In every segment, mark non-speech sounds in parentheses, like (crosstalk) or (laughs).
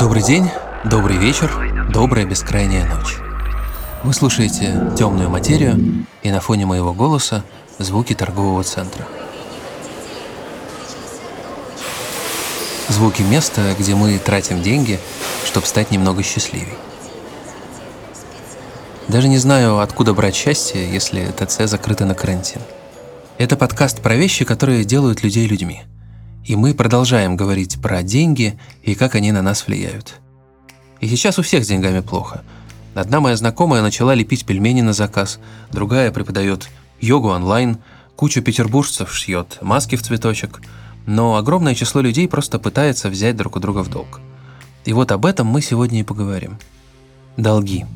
Добрый день, добрый вечер, добрая бескрайняя ночь. Вы слушаете темную материю и на фоне моего голоса звуки торгового центра. Звуки места, где мы тратим деньги, чтобы стать немного счастливее. Даже не знаю, откуда брать счастье, если ТЦ закрыто на карантин. Это подкаст про вещи, которые делают людей людьми. И мы продолжаем говорить про деньги и как они на нас влияют. И сейчас у всех с деньгами плохо. Одна моя знакомая начала лепить пельмени на заказ, другая преподает йогу онлайн, кучу петербуржцев шьет маски в цветочек, но огромное число людей просто пытается взять друг у друга в долг. И вот об этом мы сегодня и поговорим. Долги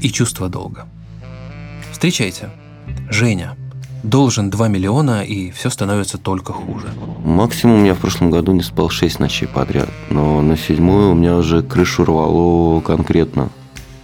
и чувство долга. Встречайте, Женя. Должен 2 миллиона, и все становится только хуже. Максимум я в прошлом году не спал 6 ночей подряд, но на седьмую у меня уже крышу рвало конкретно.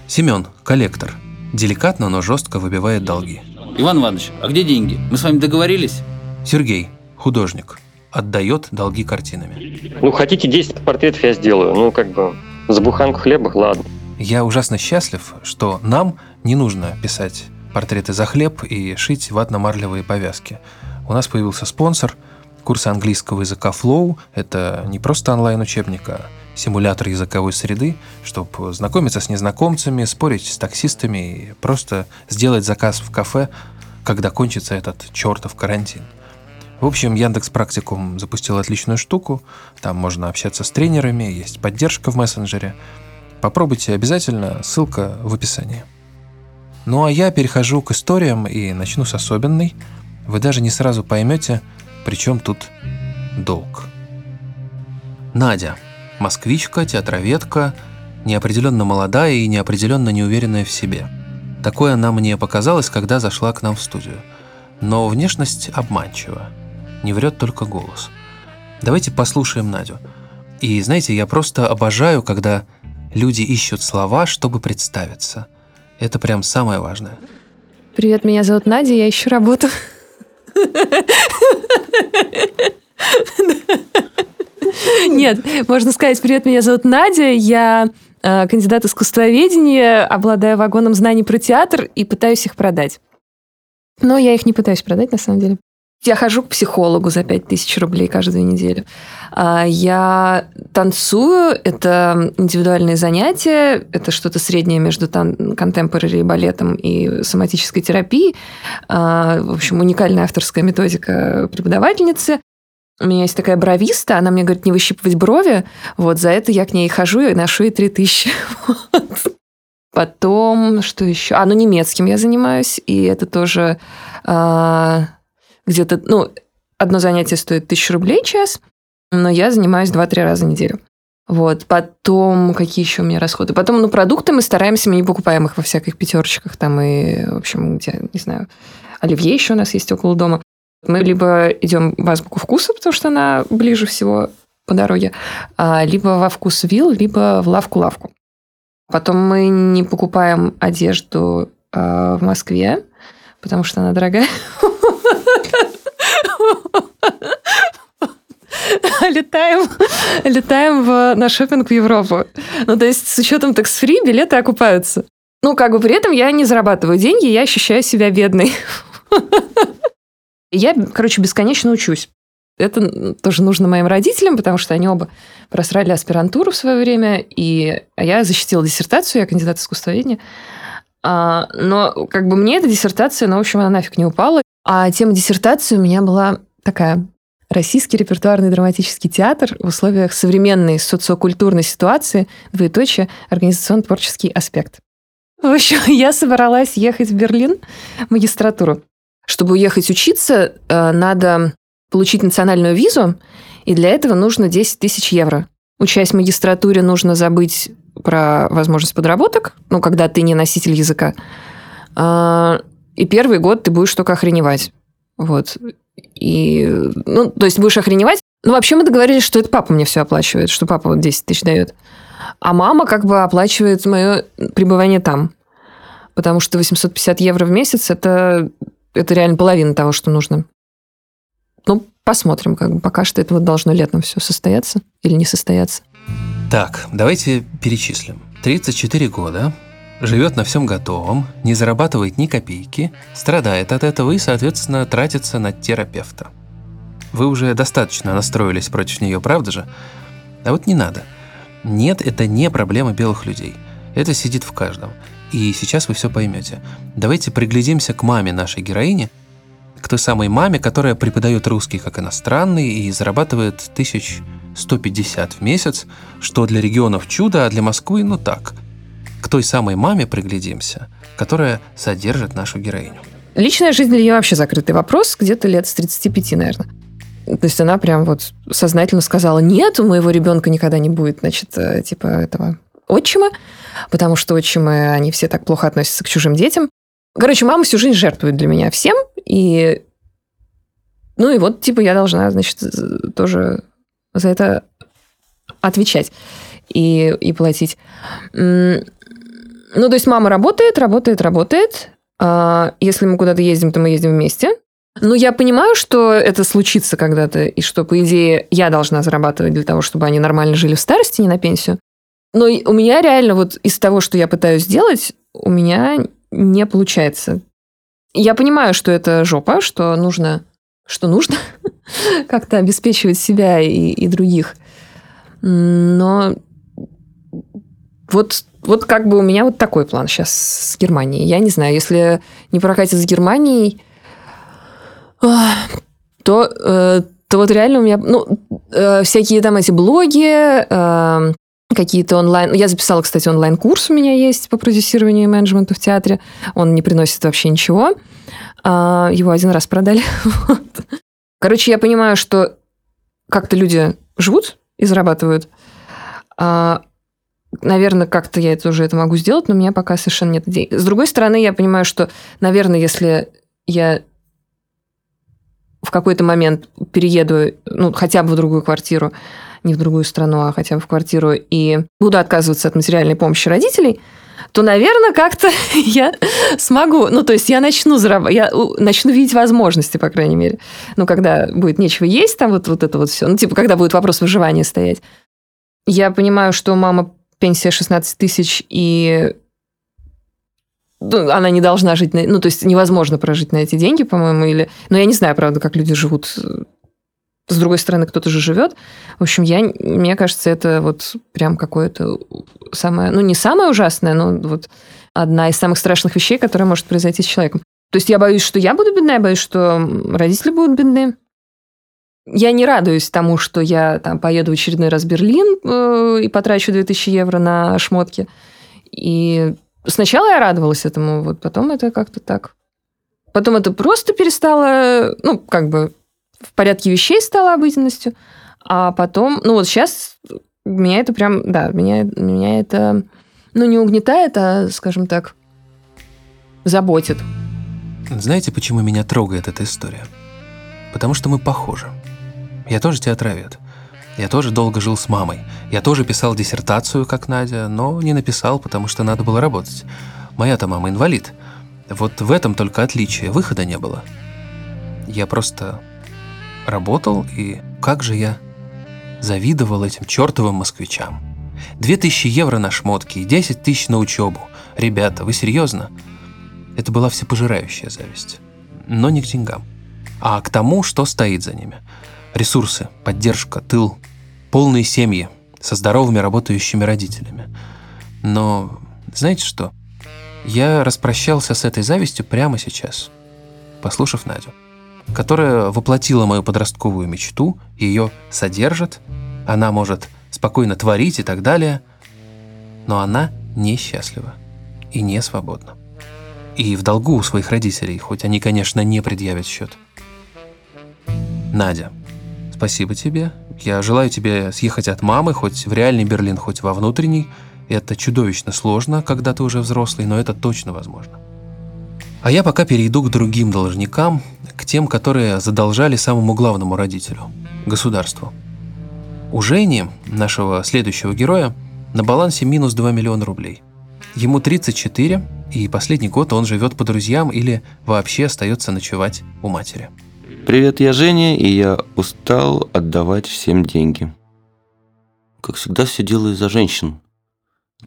Семен, коллектор. Деликатно, но жестко выбивает долги. Иван Иванович, а где деньги? Мы с вами договорились? Сергей, художник. Отдает долги картинами. Ну, хотите 10 портретов я сделаю. Ну, как бы, за буханку хлеба, ладно. Я ужасно счастлив, что нам не нужно писать портреты за хлеб и шить ватно-марлевые повязки. У нас появился спонсор, курсы английского языка Flow. Это не просто онлайн-учебник, а симулятор языковой среды, чтобы знакомиться с незнакомцами, спорить с таксистами и просто сделать заказ в кафе, когда кончится этот чертов карантин. В общем, Яндекс Практикум запустил отличную штуку. Там можно общаться с тренерами, есть поддержка в мессенджере. Попробуйте обязательно, ссылка в описании. Ну а я перехожу к историям и начну с особенной. Вы даже не сразу поймете, при чем тут долг. Надя. Москвичка, театроведка, неопределенно молодая и неопределенно неуверенная в себе. Такое она мне показалось, когда зашла к нам в студию. Но внешность обманчива. Не врет только голос. Давайте послушаем Надю. И знаете, я просто обожаю, когда Люди ищут слова, чтобы представиться. Это прям самое важное. Привет, меня зовут Надя, я ищу работу. Нет, можно сказать, привет, меня зовут Надя, я э, кандидат искусствоведения, обладаю вагоном знаний про театр и пытаюсь их продать. Но я их не пытаюсь продать, на самом деле. Я хожу к психологу за 5000 рублей каждую неделю. А, я танцую, это индивидуальные занятия, это что-то среднее между тан- контемпорари балетом и соматической терапией. А, в общем, уникальная авторская методика преподавательницы. У меня есть такая бровиста, она мне говорит не выщипывать брови. Вот за это я к ней хожу и ношу ей 3000. Вот. Потом, что еще? А, ну, немецким я занимаюсь, и это тоже а, где-то, ну, одно занятие стоит тысячу рублей час, но я занимаюсь 2-3 раза в неделю. Вот. Потом, какие еще у меня расходы? Потом, ну, продукты мы стараемся, мы не покупаем их во всяких пятерочках там и, в общем, где, не знаю, оливье еще у нас есть около дома. Мы либо идем в азбуку вкуса, потому что она ближе всего по дороге, а, либо во вкус вил, либо в лавку-лавку. Потом мы не покупаем одежду а, в Москве, потому что она дорогая. (laughs) летаем, летаем в, на шопинг в Европу. Ну, то есть с учетом такс-фри билеты окупаются. Ну, как бы при этом я не зарабатываю деньги, я ощущаю себя бедной. Я, короче, бесконечно учусь. Это тоже нужно моим родителям, потому что они оба просрали аспирантуру в свое время, и а я защитила диссертацию, я кандидат искусствоведения. А, но как бы мне эта диссертация, ну, в общем, она нафиг не упала. А тема диссертации у меня была такая Российский репертуарный драматический театр в условиях современной социокультурной ситуации, двоеточие, организационно-творческий аспект. В общем, (laughs) я собралась ехать в Берлин в магистратуру. Чтобы уехать учиться, э, надо получить национальную визу, и для этого нужно 10 тысяч евро. Учась в магистратуре, нужно забыть про возможность подработок, ну, когда ты не носитель языка. И первый год ты будешь только охреневать. Вот. И, ну, то есть будешь охреневать. Ну, вообще мы договорились, что это папа мне все оплачивает, что папа вот 10 тысяч дает. А мама как бы оплачивает мое пребывание там. Потому что 850 евро в месяц это, это реально половина того, что нужно. Ну, посмотрим, как бы пока что это вот должно летом все состояться или не состояться. Так, давайте перечислим. 34 года, живет на всем готовом, не зарабатывает ни копейки, страдает от этого и, соответственно, тратится на терапевта. Вы уже достаточно настроились против нее, правда же? А вот не надо. Нет, это не проблема белых людей. Это сидит в каждом. И сейчас вы все поймете. Давайте приглядимся к маме нашей героини, к той самой маме, которая преподает русский как иностранный и зарабатывает 1150 в месяц, что для регионов чудо, а для Москвы ну так. Той самой маме приглядимся, которая содержит нашу героиню. Личная жизнь для нее вообще закрытый вопрос, где-то лет с 35, наверное. То есть она прям вот сознательно сказала, нет, у моего ребенка никогда не будет, значит, э, типа этого отчима, потому что отчимы, они все так плохо относятся к чужим детям. Короче, мама всю жизнь жертвует для меня всем, и ну и вот, типа, я должна, значит, тоже за это отвечать и, и платить. Ну, то есть мама работает, работает, работает. А если мы куда-то ездим, то мы ездим вместе. Ну, я понимаю, что это случится когда-то, и что, по идее, я должна зарабатывать для того, чтобы они нормально жили в старости, не на пенсию. Но у меня реально вот из того, что я пытаюсь сделать, у меня не получается. Я понимаю, что это жопа, что нужно, что нужно (laughs) как-то обеспечивать себя и, и других. Но вот, вот как бы у меня вот такой план сейчас с Германией. Я не знаю, если не прокатит с Германией, то, э, то вот реально у меня, ну, э, всякие там эти блоги, э, какие-то онлайн... Я записала, кстати, онлайн-курс у меня есть по продюсированию и менеджменту в театре. Он не приносит вообще ничего. А, его один раз продали. (laughs) Короче, я понимаю, что как-то люди живут и зарабатывают. А, наверное, как-то я это уже это могу сделать, но у меня пока совершенно нет идей. С другой стороны, я понимаю, что, наверное, если я в какой-то момент перееду, ну, хотя бы в другую квартиру, не в другую страну, а хотя бы в квартиру, и буду отказываться от материальной помощи родителей, то, наверное, как-то (laughs) я смогу. Ну, то есть я начну зарабатывать, я начну видеть возможности, по крайней мере. Ну, когда будет нечего есть, там вот, вот это вот все. Ну, типа, когда будет вопрос выживания стоять. Я понимаю, что мама пенсия 16 тысяч, и ну, она не должна жить на... Ну, то есть невозможно прожить на эти деньги, по-моему, или... Но я не знаю, правда, как люди живут. С другой стороны, кто-то же живет. В общем, я, мне кажется, это вот прям какое-то самое... Ну, не самое ужасное, но вот одна из самых страшных вещей, которая может произойти с человеком. То есть я боюсь, что я буду бедная, я боюсь, что родители будут бедны. Я не радуюсь тому, что я там поеду в очередной раз в Берлин э, и потрачу 2000 евро на шмотки. И Сначала я радовалась этому, вот потом это как-то так. Потом это просто перестало, ну, как бы в порядке вещей стало обыденностью. А потом, ну, вот сейчас меня это прям, да, меня, меня это, ну, не угнетает, а, скажем так, заботит. Знаете, почему меня трогает эта история? Потому что мы похожи. Я тоже театровед. Я тоже долго жил с мамой. Я тоже писал диссертацию, как Надя, но не написал, потому что надо было работать. Моя-то мама инвалид. Вот в этом только отличие. Выхода не было. Я просто работал, и как же я завидовал этим чертовым москвичам. Две тысячи евро на шмотки и десять тысяч на учебу. Ребята, вы серьезно? Это была всепожирающая зависть. Но не к деньгам, а к тому, что стоит за ними – Ресурсы, поддержка, тыл, полные семьи со здоровыми работающими родителями. Но знаете что? Я распрощался с этой завистью прямо сейчас, послушав Надю, которая воплотила мою подростковую мечту, ее содержит, она может спокойно творить и так далее, но она несчастлива и не свободна. И в долгу у своих родителей, хоть они, конечно, не предъявят счет. Надя, Спасибо тебе. Я желаю тебе съехать от мамы, хоть в реальный Берлин, хоть во внутренний. Это чудовищно сложно, когда ты уже взрослый, но это точно возможно. А я пока перейду к другим должникам, к тем, которые задолжали самому главному родителю – государству. У Жени, нашего следующего героя, на балансе минус 2 миллиона рублей. Ему 34, и последний год он живет по друзьям или вообще остается ночевать у матери. Привет, я Женя, и я устал отдавать всем деньги. как всегда, все делаю за женщин.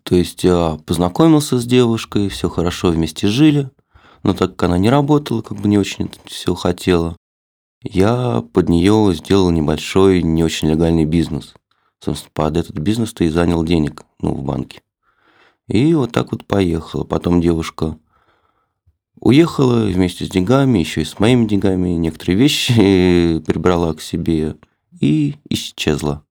То есть я познакомился с девушкой, все хорошо вместе жили, но так как она не работала, как бы не очень все хотела, я под нее сделал небольшой, не очень легальный бизнес. Собственно, под этот бизнес-то и занял денег, ну, в банке. И вот так вот поехала. Потом девушка уехала вместе с деньгами, еще и с моими деньгами, некоторые вещи (laughs) прибрала к себе и исчезла.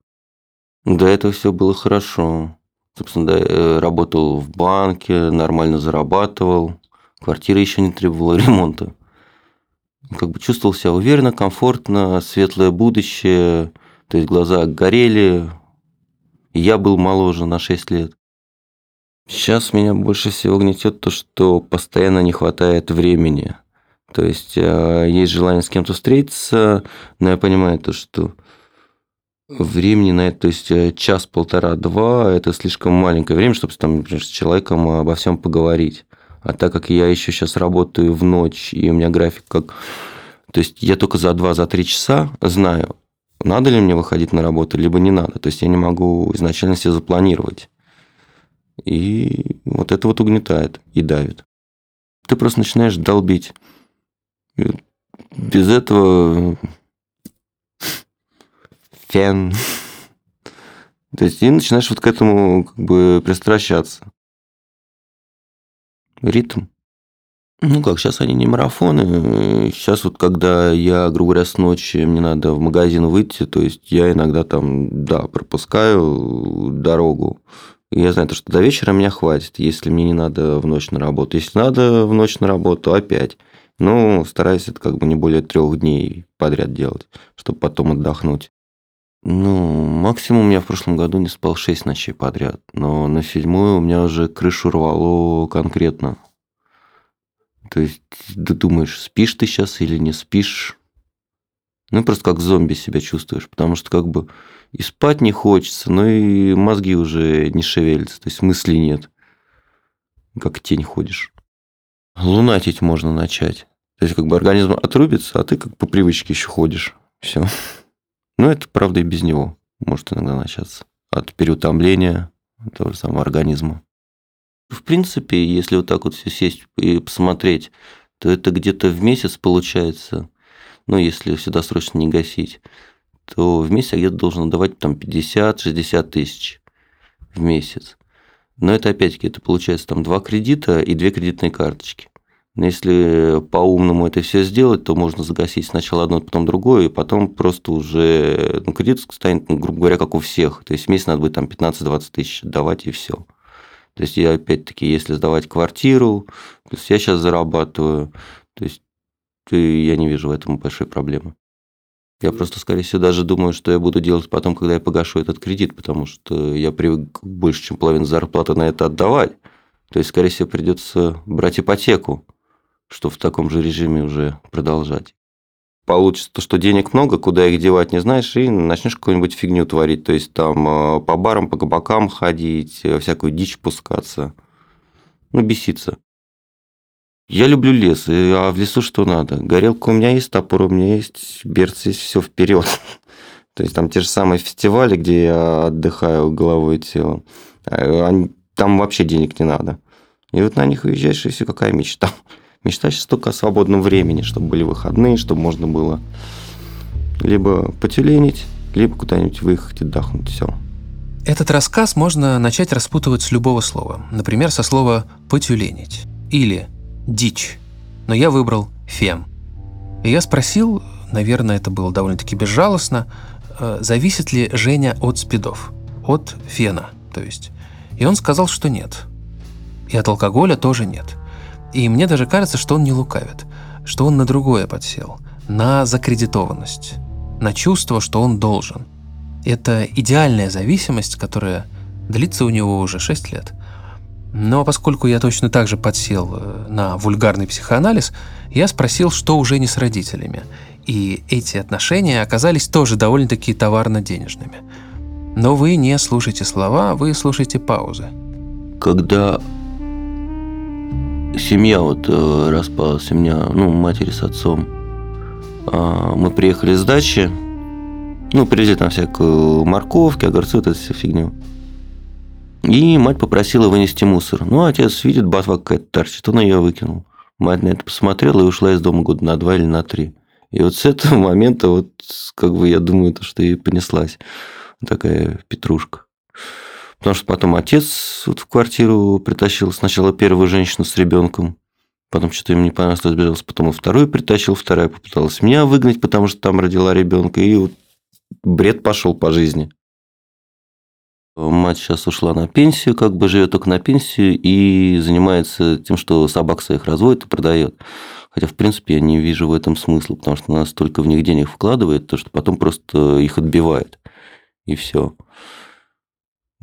До этого все было хорошо. Собственно, да, э, работал в банке, нормально зарабатывал. Квартира еще не требовала (laughs) ремонта. Как бы чувствовал себя уверенно, комфортно, светлое будущее. То есть глаза горели. Я был моложе на 6 лет. Сейчас меня больше всего гнетет то, что постоянно не хватает времени. То есть э, есть желание с кем-то встретиться, но я понимаю то, что времени на это, то есть э, час, полтора, два, это слишком маленькое время, чтобы там, например, с человеком обо всем поговорить. А так как я еще сейчас работаю в ночь, и у меня график как... То есть я только за два, за три часа знаю, надо ли мне выходить на работу, либо не надо. То есть я не могу изначально себе запланировать. И вот это вот угнетает и давит. Ты просто начинаешь долбить. Без этого (laughs) фен. То есть, и начинаешь вот к этому как бы пристращаться. Ритм. Ну как, сейчас они не марафоны. Сейчас вот, когда я, грубо говоря, с ночи мне надо в магазин выйти, то есть я иногда там, да, пропускаю дорогу. Я знаю, что до вечера меня хватит, если мне не надо в ночь на работу. Если надо в ночь на работу, опять. Ну, стараюсь это как бы не более трех дней подряд делать, чтобы потом отдохнуть. Ну, максимум я в прошлом году не спал 6 ночей подряд, но на седьмую у меня уже крышу рвало конкретно. То есть ты думаешь, спишь ты сейчас или не спишь. Ну, просто как зомби себя чувствуешь, потому что как бы и спать не хочется, но и мозги уже не шевелятся, то есть мыслей нет. Как тень ходишь. Лунатить можно начать. То есть как бы организм отрубится, а ты как по привычке еще ходишь. Все. (laughs) Но это, правда, и без него может иногда начаться. От переутомления того же самого организма. В принципе, если вот так вот все сесть и посмотреть, то это где-то в месяц получается, ну, если всегда срочно не гасить, то в месяц я где-то должен давать там 50-60 тысяч в месяц. Но это опять-таки, это получается там два кредита и две кредитные карточки. Но если по-умному это все сделать, то можно загасить сначала одно, потом другое, и потом просто уже ну, кредит станет, ну, грубо говоря, как у всех. То есть в месяц надо будет там 15-20 тысяч давать, и все. То есть я опять-таки, если сдавать квартиру, то есть я сейчас зарабатываю, то есть я не вижу в этом большой проблемы. Я просто, скорее всего, даже думаю, что я буду делать потом, когда я погашу этот кредит, потому что я привык больше, чем половину зарплаты на это отдавать. То есть, скорее всего, придется брать ипотеку что в таком же режиме уже продолжать. Получится то, что денег много, куда их девать не знаешь, и начнешь какую-нибудь фигню творить. То есть там э, по барам, по кабакам ходить, э, всякую дичь пускаться. Ну, беситься. Я люблю лес, а в лесу что надо? Горелка у меня есть, топор у меня есть, берцы есть, все вперед. (laughs) То есть там те же самые фестивали, где я отдыхаю головой и телом, э, там вообще денег не надо. И вот на них уезжаешь, и все какая мечта. (laughs) Мечта сейчас только о свободном времени, чтобы были выходные, чтобы можно было либо потюленить, либо куда-нибудь выехать отдохнуть. Все. Этот рассказ можно начать распутывать с любого слова. Например, со слова «потюленить» или «дичь». Но я выбрал «фем». И я спросил, наверное, это было довольно-таки безжалостно, э, зависит ли Женя от спидов, от фена, то есть. И он сказал, что нет. И от алкоголя тоже нет – и мне даже кажется, что он не лукавит, что он на другое подсел, на закредитованность, на чувство, что он должен. Это идеальная зависимость, которая длится у него уже 6 лет. Но поскольку я точно так же подсел э, на вульгарный психоанализ, я спросил, что уже не с родителями. И эти отношения оказались тоже довольно-таки товарно-денежными. Но вы не слушайте слова, вы слушайте паузы. Когда семья вот э, распалась, у меня, ну, матери с отцом. А, мы приехали с дачи, Ну, привезли там всякую морковки, огурцы, вот эту всю фигню. И мать попросила вынести мусор. Ну, отец видит, ботва какая-то торчит, он ее выкинул. Мать на это посмотрела и ушла из дома года на два или на три. И вот с этого момента, вот, как бы, я думаю, то, что и понеслась такая петрушка. Потому что потом отец вот в квартиру притащил сначала первую женщину с ребенком, потом что-то им не понравилось, разбежался, потом и вторую притащил, вторая попыталась меня выгнать, потому что там родила ребенка, и вот бред пошел по жизни. Мать сейчас ушла на пенсию, как бы живет только на пенсию и занимается тем, что собак своих разводит и продает. Хотя, в принципе, я не вижу в этом смысла, потому что она столько в них денег вкладывает, то, что потом просто их отбивает. И все.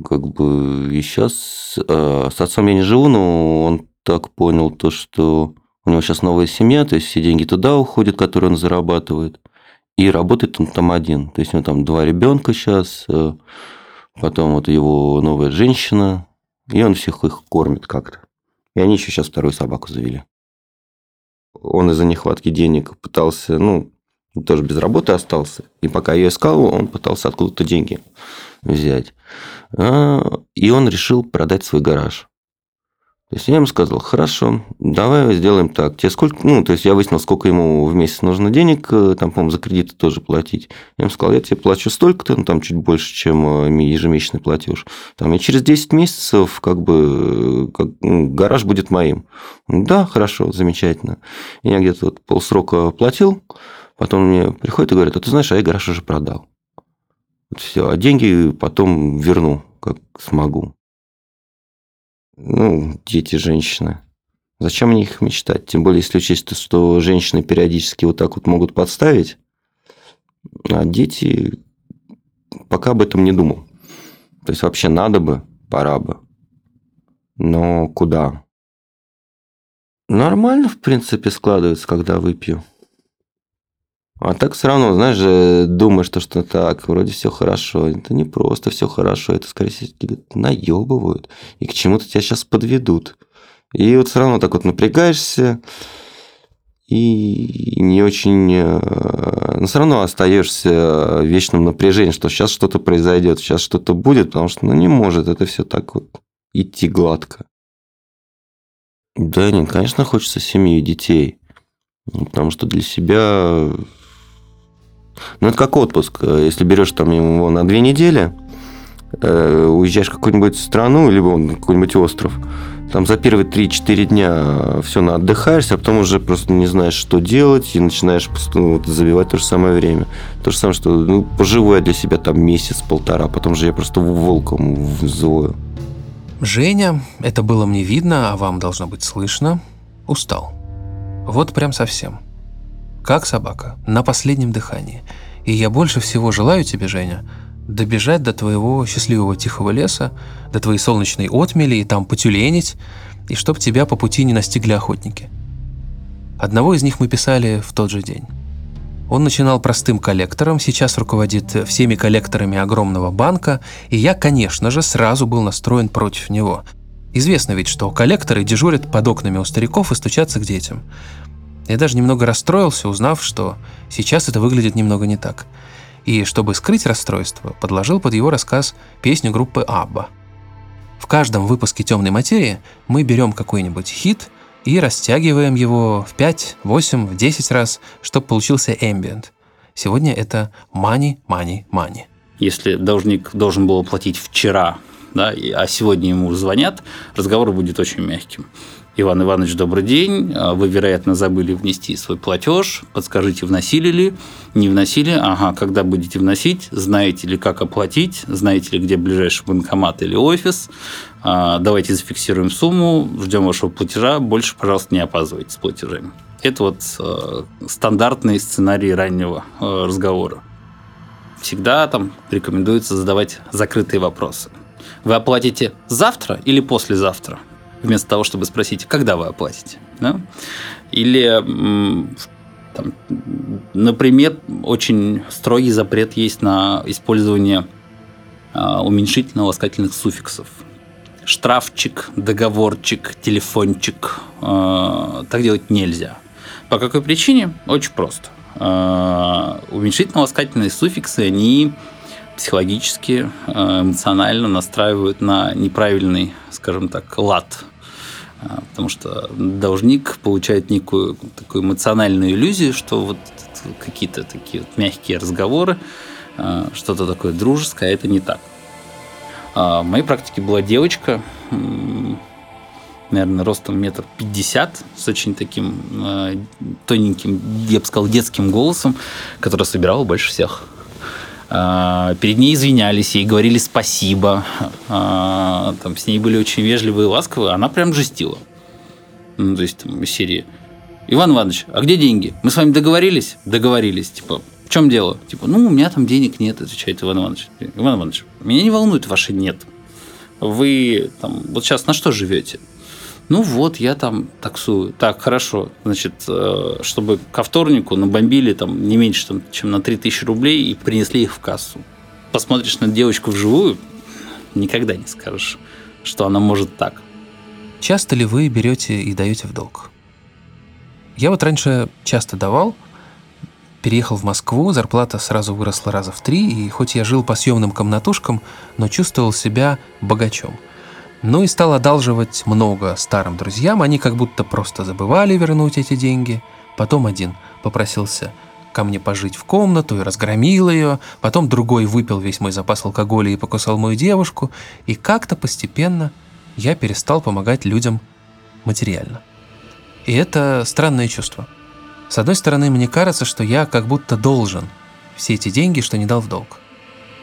Как бы и сейчас э, с отцом я не живу, но он так понял то, что у него сейчас новая семья, то есть все деньги туда уходят, которые он зарабатывает. И работает он там один. То есть у него там два ребенка сейчас, э, потом вот его новая женщина, и он всех их кормит как-то. И они еще сейчас вторую собаку завели. Он из-за нехватки денег пытался, ну, тоже без работы остался. И пока я искал, он пытался откуда-то деньги взять. А, и он решил продать свой гараж. То есть я ему сказал, хорошо, давай сделаем так. Тебе сколько, ну, то есть я выяснил, сколько ему в месяц нужно денег, э, там, по-моему, за кредиты тоже платить. Я ему сказал, я тебе плачу столько-то, ну, там чуть больше, чем э, ежемесячный платеж. Там, и через 10 месяцев, как бы, э, как, ну, гараж будет моим. Да, хорошо, замечательно. Я где-то вот полсрока платил, потом мне приходит и говорит, а ты знаешь, а я гараж уже продал. Вот все, а деньги потом верну, как смогу ну, дети, женщины. Зачем о них мечтать? Тем более, если учесть, что женщины периодически вот так вот могут подставить, а дети пока об этом не думал. То есть, вообще надо бы, пора бы. Но куда? Нормально, в принципе, складывается, когда выпью. А так все равно, знаешь думаешь, что, что так, вроде все хорошо. Это не просто все хорошо, это, скорее всего, наебывают. И к чему-то тебя сейчас подведут. И вот все равно так вот напрягаешься, и не очень... Э, но все равно остаешься в вечном напряжении, что сейчас что-то произойдет, сейчас что-то будет, потому что ну, не может это все так вот идти гладко. Да нет, конечно, хочется семьи и детей. Потому что для себя ну, это как отпуск. Если берешь там его на две недели, э, уезжаешь в какую-нибудь страну, либо на какой-нибудь остров, там за первые 3-4 дня все на отдыхаешься, а потом уже просто не знаешь, что делать, и начинаешь ну, вот, забивать то же самое время. То же самое, что ну, поживу я для себя там месяц-полтора, потом же я просто волком взвою. Женя, это было мне видно, а вам должно быть слышно, устал. Вот прям совсем как собака, на последнем дыхании. И я больше всего желаю тебе, Женя, добежать до твоего счастливого тихого леса, до твоей солнечной отмели и там потюленить, и чтоб тебя по пути не настигли охотники. Одного из них мы писали в тот же день. Он начинал простым коллектором, сейчас руководит всеми коллекторами огромного банка, и я, конечно же, сразу был настроен против него. Известно ведь, что коллекторы дежурят под окнами у стариков и стучатся к детям. Я даже немного расстроился, узнав, что сейчас это выглядит немного не так. И чтобы скрыть расстройство, подложил под его рассказ песню группы Абба. В каждом выпуске «Темной материи» мы берем какой-нибудь хит и растягиваем его в 5, 8, в 10 раз, чтобы получился эмбиент. Сегодня это «Money, money, money». Если должник должен был платить вчера, да, а сегодня ему звонят, разговор будет очень мягким. Иван Иванович, добрый день. А, вы, вероятно, забыли внести свой платеж. Подскажите, вносили ли? Не вносили? Ага, когда будете вносить? Знаете ли, как оплатить? Знаете ли, где ближайший банкомат или офис? А, давайте зафиксируем сумму, ждем вашего платежа. Больше, пожалуйста, не опаздывайте с платежами. Это вот а, стандартный сценарий раннего разговора. Всегда там рекомендуется задавать закрытые вопросы. Вы оплатите завтра или послезавтра? Вместо того, чтобы спросить, когда вы оплатите. Да? Или, там, например, очень строгий запрет есть на использование а, уменьшительно-ласкательных суффиксов. Штрафчик, договорчик, телефончик. А, так делать нельзя. По какой причине? Очень просто. Э, уменьшительно-ласкательные суффиксы, они психологически, э, эмоционально настраивают на неправильный, скажем так, лад. Э, потому что должник получает некую такую эмоциональную иллюзию, что вот какие-то такие вот мягкие разговоры, что-то такое дружеское, а это не так. В моей практике была девочка, наверное, ростом метр пятьдесят, с очень таким э, тоненьким, я бы сказал, детским голосом, который собирал больше всех. Э, перед ней извинялись, ей говорили спасибо, э, там, с ней были очень вежливые и ласковые, она прям жестила. Ну, то есть, там, из серии Иван Иванович, а где деньги? Мы с вами договорились? Договорились. Типа, в чем дело? Типа, ну, у меня там денег нет, отвечает Иван Иванович. Иван Иванович, меня не волнует ваше нет. Вы там, вот сейчас на что живете? Ну вот, я там таксую. Так, хорошо. Значит, э, чтобы ко вторнику набомбили там не меньше, там, чем на 3000 рублей и принесли их в кассу. Посмотришь на девочку вживую, никогда не скажешь, что она может так. Часто ли вы берете и даете в долг? Я вот раньше часто давал, переехал в Москву, зарплата сразу выросла раза в три, и хоть я жил по съемным комнатушкам, но чувствовал себя богачом – ну и стал одалживать много старым друзьям, они как будто просто забывали вернуть эти деньги. Потом один попросился ко мне пожить в комнату и разгромил ее, потом другой выпил весь мой запас алкоголя и покусал мою девушку, и как-то постепенно я перестал помогать людям материально. И это странное чувство. С одной стороны, мне кажется, что я как будто должен все эти деньги, что не дал в долг.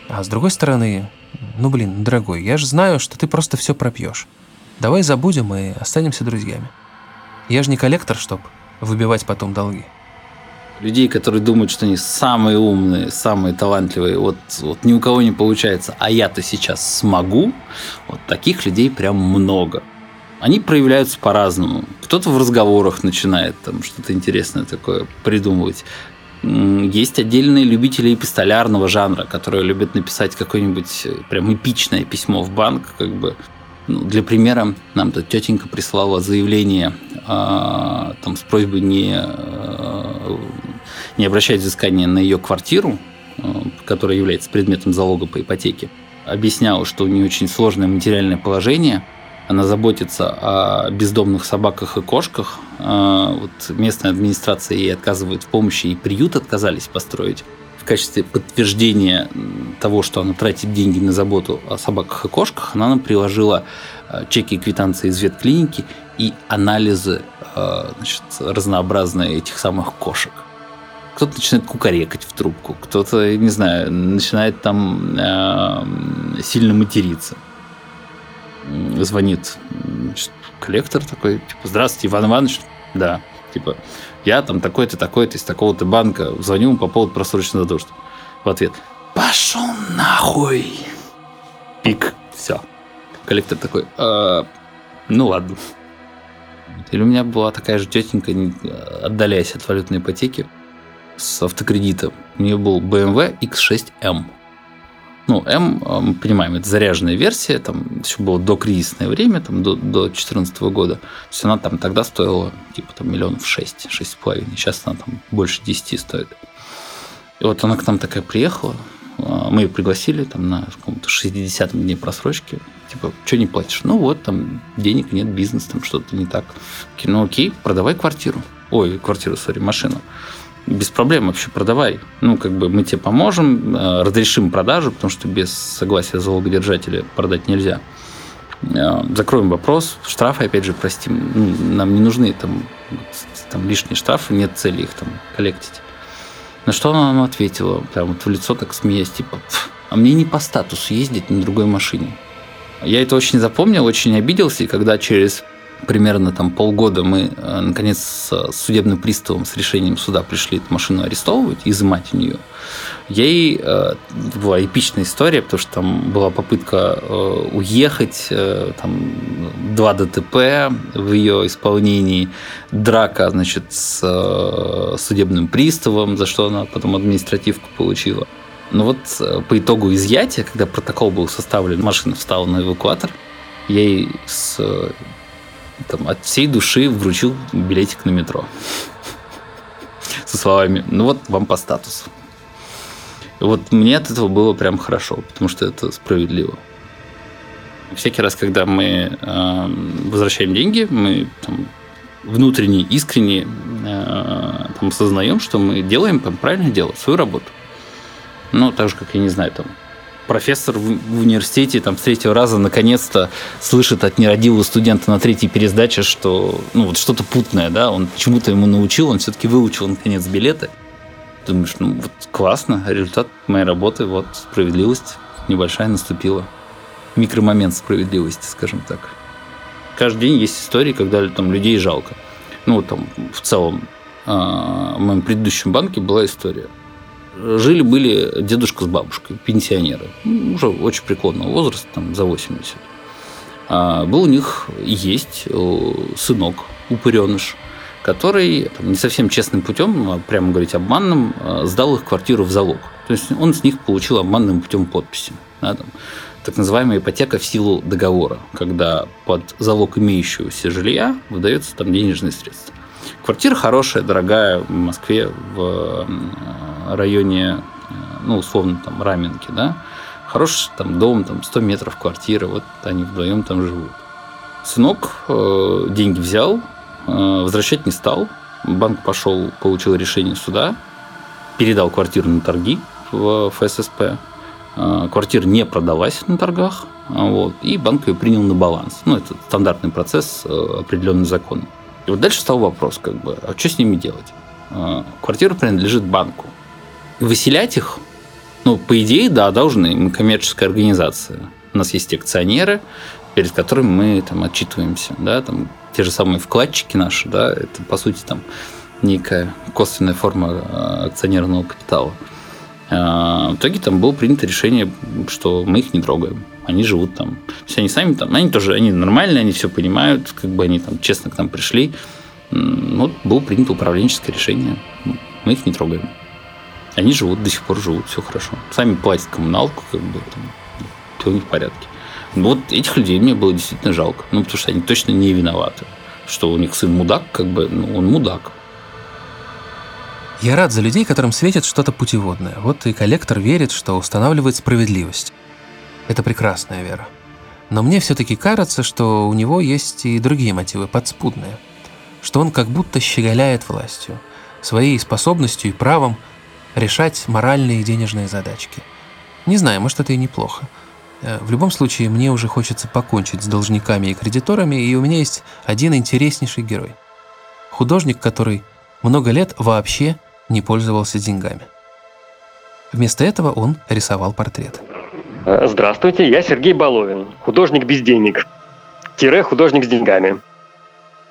А с другой стороны, ну блин, дорогой, я же знаю, что ты просто все пропьешь. Давай забудем и останемся друзьями. Я же не коллектор, чтоб выбивать потом долги. Людей, которые думают, что они самые умные, самые талантливые, вот, вот ни у кого не получается, а я-то сейчас смогу, вот таких людей прям много. Они проявляются по-разному. Кто-то в разговорах начинает там что-то интересное такое придумывать. Есть отдельные любители эпистолярного жанра, которые любят написать какое-нибудь э, прям эпичное письмо в банк, как бы. Ну, для примера, нам тут тетенька прислала заявление э, там, с просьбой не, э, не обращать взыскания на ее квартиру, э, которая является предметом залога по ипотеке. Объясняла, что у нее очень сложное материальное положение – она заботится о бездомных собаках и кошках. А, вот местная администрация ей отказывает в помощи, и приют отказались построить. В качестве подтверждения того, что она тратит деньги на заботу о собаках и кошках, она нам приложила а, чеки и квитанции из ветклиники и анализы а, значит, разнообразные этих самых кошек кто-то начинает кукарекать в трубку, кто-то, не знаю, начинает там э, сильно материться звонит коллектор такой, типа, здравствуйте, Иван Иванович. Да, типа, я там такой-то, такой-то из такого-то банка, звоню ему по поводу просроченного задолженности. В ответ, пошел нахуй. Пик, все. Коллектор такой, э, ну ладно. Или у меня была такая же тетенька, отдаляясь от валютной ипотеки, с автокредитом. У нее был BMW X6M. Ну, М, а, мы понимаем, это заряженная версия, там еще было до кризисное время, там, до 2014 года. То есть она там тогда стоила типа там миллионов шесть, шесть с половиной. Сейчас она там больше десяти стоит. И вот она к нам такая приехала, а, мы ее пригласили там на каком-то 60 дне просрочки. Типа, что не платишь? Ну вот, там денег нет, бизнес, там что-то не так. Ну окей, продавай квартиру. Ой, квартиру, сори, машину без проблем вообще продавай. Ну, как бы мы тебе поможем, э, разрешим продажу, потому что без согласия залогодержателя продать нельзя. Э, закроем вопрос, штрафы, опять же, простим. Ну, нам не нужны там, там лишние штрафы, нет цели их там коллектить. На что она нам ответила, прям вот в лицо так смеясь, типа, а мне не по статусу ездить на другой машине. Я это очень запомнил, очень обиделся, и когда через примерно там полгода мы, э, наконец, с судебным приставом, с решением суда пришли эту машину арестовывать, изымать у нее. Ей э, была эпичная история, потому что там была попытка э, уехать, э, там два ДТП в ее исполнении, драка, значит, с судебным приставом, за что она потом административку получила. Но вот э, по итогу изъятия, когда протокол был составлен, машина встала на эвакуатор, ей с там, от всей души вручил билетик на метро. со словами «ну вот вам по статусу». Вот мне от этого было прям хорошо, потому что это справедливо. Всякий раз, когда мы э, возвращаем деньги, мы там, внутренне, искренне э, там, осознаем, что мы делаем там, правильно дело, свою работу. Ну, так же, как, я не знаю, там, профессор в, университете там, с третьего раза наконец-то слышит от нерадивого студента на третьей пересдаче, что ну, вот что-то путное, да, он чему-то ему научил, он все-таки выучил, наконец, билеты. Думаешь, ну вот классно, результат моей работы, вот справедливость небольшая наступила. Микромомент справедливости, скажем так. Каждый день есть истории, когда там людей жалко. Ну, там, в целом, а, в моем предыдущем банке была история жили-были дедушка с бабушкой, пенсионеры, ну, уже очень преклонного возраста, там, за 80. А был у них есть э, сынок, упыреныш, который там, не совсем честным путем, а прямо говорить обманным, э, сдал их квартиру в залог. То есть он с них получил обманным путем подписи. Да, там, так называемая ипотека в силу договора, когда под залог имеющегося жилья выдается там денежные средства. Квартира хорошая, дорогая в Москве, в районе, э, ну, условно, там, Раменки, да, хороший там дом, там, 100 метров квартира, вот они вдвоем там живут. Сынок э, деньги взял, э, возвращать не стал, банк пошел, получил решение суда, передал квартиру на торги в ФССП, э, квартира не продалась на торгах, вот, и банк ее принял на баланс. Ну, это стандартный процесс, э, определенный законом. И вот дальше стал вопрос, как бы, а что с ними делать? Э, квартира принадлежит банку выселять их, ну, по идее, да, должны. Мы коммерческая организация. У нас есть акционеры, перед которыми мы там отчитываемся, да, там те же самые вкладчики наши, да, это по сути там некая косвенная форма а, акционерного капитала. А, в итоге там было принято решение, что мы их не трогаем. Они живут там. То есть они сами там, они тоже, они нормальные, они все понимают, как бы они там честно к нам пришли. Вот было принято управленческое решение. Мы их не трогаем. Они живут, до сих пор живут, все хорошо. Сами платят коммуналку, как бы там, все у них в порядке. Но вот этих людей мне было действительно жалко. Ну, потому что они точно не виноваты. Что у них сын мудак, как бы, ну, он мудак. Я рад за людей, которым светит что-то путеводное. Вот и коллектор верит, что устанавливает справедливость. Это прекрасная вера. Но мне все-таки кажется, что у него есть и другие мотивы, подспудные. Что он как будто щеголяет властью, своей способностью и правом решать моральные и денежные задачки. Не знаю, может, это и неплохо. Э, в любом случае, мне уже хочется покончить с должниками и кредиторами, и у меня есть один интереснейший герой. Художник, который много лет вообще не пользовался деньгами. Вместо этого он рисовал портрет. Э, здравствуйте, я Сергей Баловин, художник без денег. Тире художник с деньгами.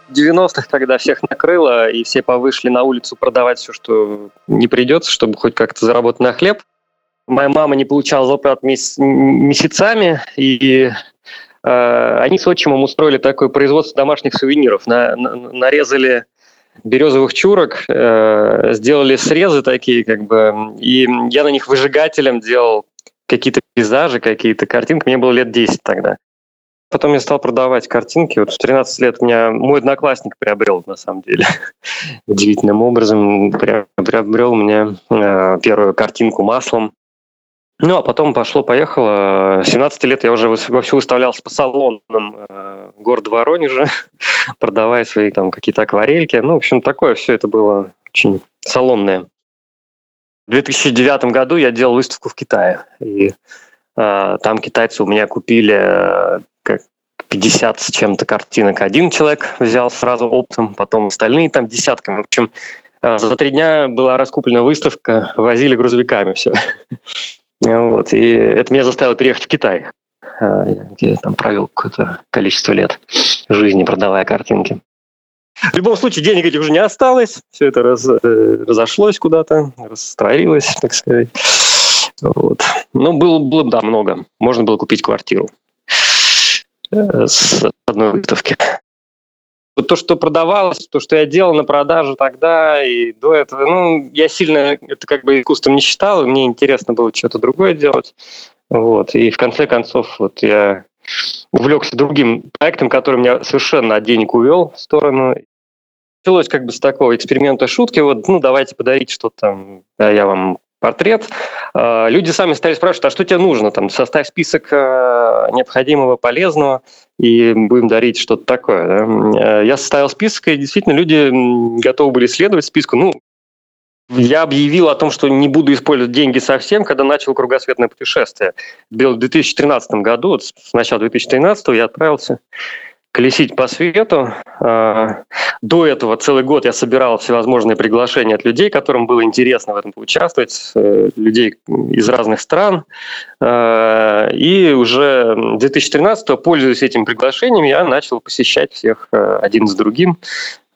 90-х, когда всех накрыло, и все повышли на улицу продавать все, что не придется, чтобы хоть как-то заработать на хлеб. Моя мама не получала зарплат месяц, месяцами, и э, они с отчимом устроили такое производство домашних сувениров. На, на, нарезали березовых чурок, э, сделали срезы такие, как бы, и я на них выжигателем делал какие-то пейзажи, какие-то картинки. Мне было лет 10 тогда. Потом я стал продавать картинки. Вот в 13 лет меня мой одноклассник приобрел, на самом деле. (laughs) Удивительным образом приобрел мне э, первую картинку маслом. Ну, а потом пошло-поехало. 17 лет я уже вовсю выставлялся по салонам э, города Воронежа, (laughs) продавая свои там какие-то акварельки. Ну, в общем, такое все это было очень салонное. В 2009 году я делал выставку в Китае. И э, там китайцы у меня купили э, 50 с чем-то картинок один человек взял сразу оптом, потом остальные там десятками. В общем, э, за три дня была раскуплена выставка, возили грузовиками все. (laughs) Вот. И это меня заставило переехать в Китай, э, где я там провел какое-то количество лет жизни, продавая картинки. В любом случае, денег этих уже не осталось, все это раз, э, разошлось куда-то, растворилось, так сказать. Вот. Ну, было, было, да, много. Можно было купить квартиру. Э, с одной выставки. Вот то, что продавалось, то, что я делал на продажу тогда и до этого, ну, я сильно это как бы искусством не считал, мне интересно было что-то другое делать. Вот. И в конце концов вот я увлекся другим проектом, который меня совершенно от денег увел в сторону. началось как бы с такого эксперимента шутки, вот, ну, давайте подарить что-то там, я вам портрет. А, люди сами стали спрашивать, а что тебе нужно? Там, составь список э, необходимого, полезного, и будем дарить что-то такое. Да? Э, я составил список, и действительно люди готовы были следовать списку. Ну, я объявил о том, что не буду использовать деньги совсем, когда начал кругосветное путешествие. В 2013 году, вот с начала 2013 я отправился колесить по свету. А, до этого целый год я собирал всевозможные приглашения от людей, которым было интересно в этом поучаствовать, э, людей из разных стран. А, и уже 2013 пользуясь этим приглашением, я начал посещать всех э, один с другим,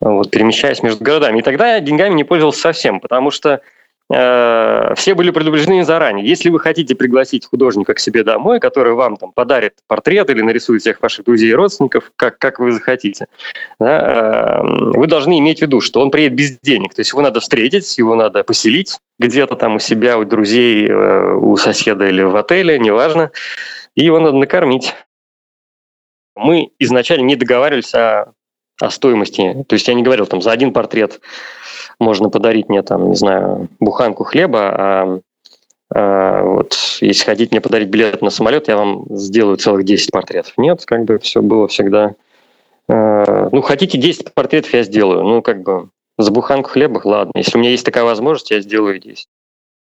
вот, перемещаясь между городами. И тогда я деньгами не пользовался совсем, потому что все были предупреждены заранее. Если вы хотите пригласить художника к себе домой, который вам там подарит портрет или нарисует всех ваших друзей и родственников, как, как вы захотите, да, э, вы должны иметь в виду, что он приедет без денег. То есть его надо встретить, его надо поселить где-то там у себя, у друзей, э, у соседа или в отеле, неважно, и его надо накормить. Мы изначально не договаривались о, о стоимости. То есть я не говорил там за один портрет можно подарить мне там, не знаю, буханку хлеба, а, а вот если хотите мне подарить билет на самолет, я вам сделаю целых 10 портретов. Нет, как бы все было всегда... А, ну, хотите 10 портретов, я сделаю. Ну, как бы за буханку хлеба, ладно. Если у меня есть такая возможность, я сделаю 10.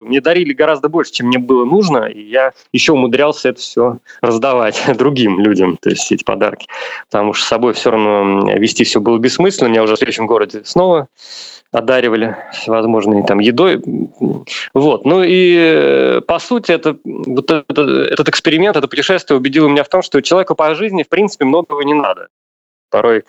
Мне дарили гораздо больше, чем мне было нужно, и я еще умудрялся это все раздавать (laughs) другим людям, то есть эти подарки. Потому что с собой все равно вести все было бессмысленно. Меня уже в следующем городе снова одаривали всевозможной там едой. Вот. Ну и э, по сути это, вот это, этот эксперимент, это путешествие убедило меня в том, что человеку по жизни в принципе многого не надо. Порой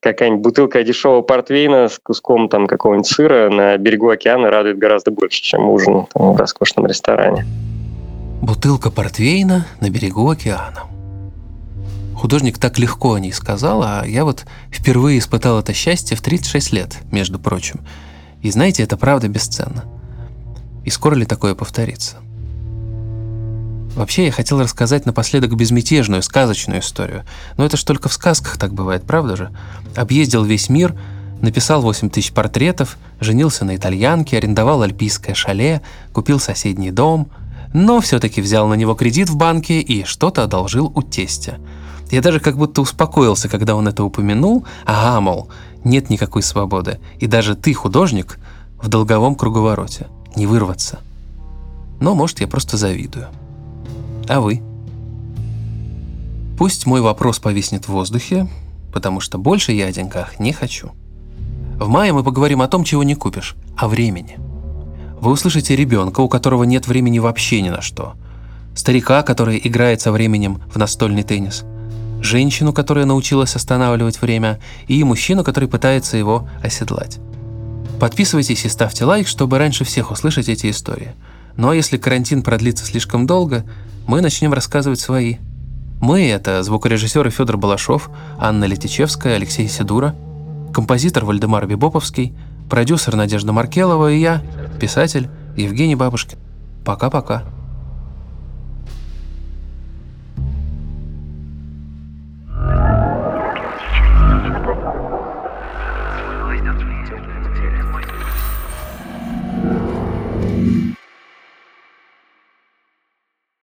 какая-нибудь бутылка дешевого портвейна с куском там какого-нибудь сыра на берегу океана радует гораздо больше, чем ужин там, в роскошном ресторане. Бутылка портвейна на берегу океана. Художник так легко о ней сказал, а я вот впервые испытал это счастье в 36 лет, между прочим. И знаете, это правда бесценно. И скоро ли такое повторится? Вообще, я хотел рассказать напоследок безмятежную, сказочную историю. Но это ж только в сказках так бывает, правда же? Объездил весь мир, написал 8 тысяч портретов, женился на итальянке, арендовал альпийское шале, купил соседний дом, но все-таки взял на него кредит в банке и что-то одолжил у тестя. Я даже как будто успокоился, когда он это упомянул, ага, мол, нет никакой свободы, и даже ты, художник, в долговом круговороте, не вырваться. Но, может, я просто завидую. А вы? Пусть мой вопрос повиснет в воздухе, потому что больше я о деньгах не хочу. В мае мы поговорим о том, чего не купишь, о времени. Вы услышите ребенка, у которого нет времени вообще ни на что. Старика, который играет со временем в настольный теннис. Женщину, которая научилась останавливать время. И мужчину, который пытается его оседлать. Подписывайтесь и ставьте лайк, чтобы раньше всех услышать эти истории. Ну а если карантин продлится слишком долго, мы начнем рассказывать свои. Мы — это звукорежиссеры Федор Балашов, Анна Летичевская, Алексей Сидура, композитор Вальдемар Бибоповский, продюсер Надежда Маркелова и я, писатель Евгений Бабушкин. Пока-пока.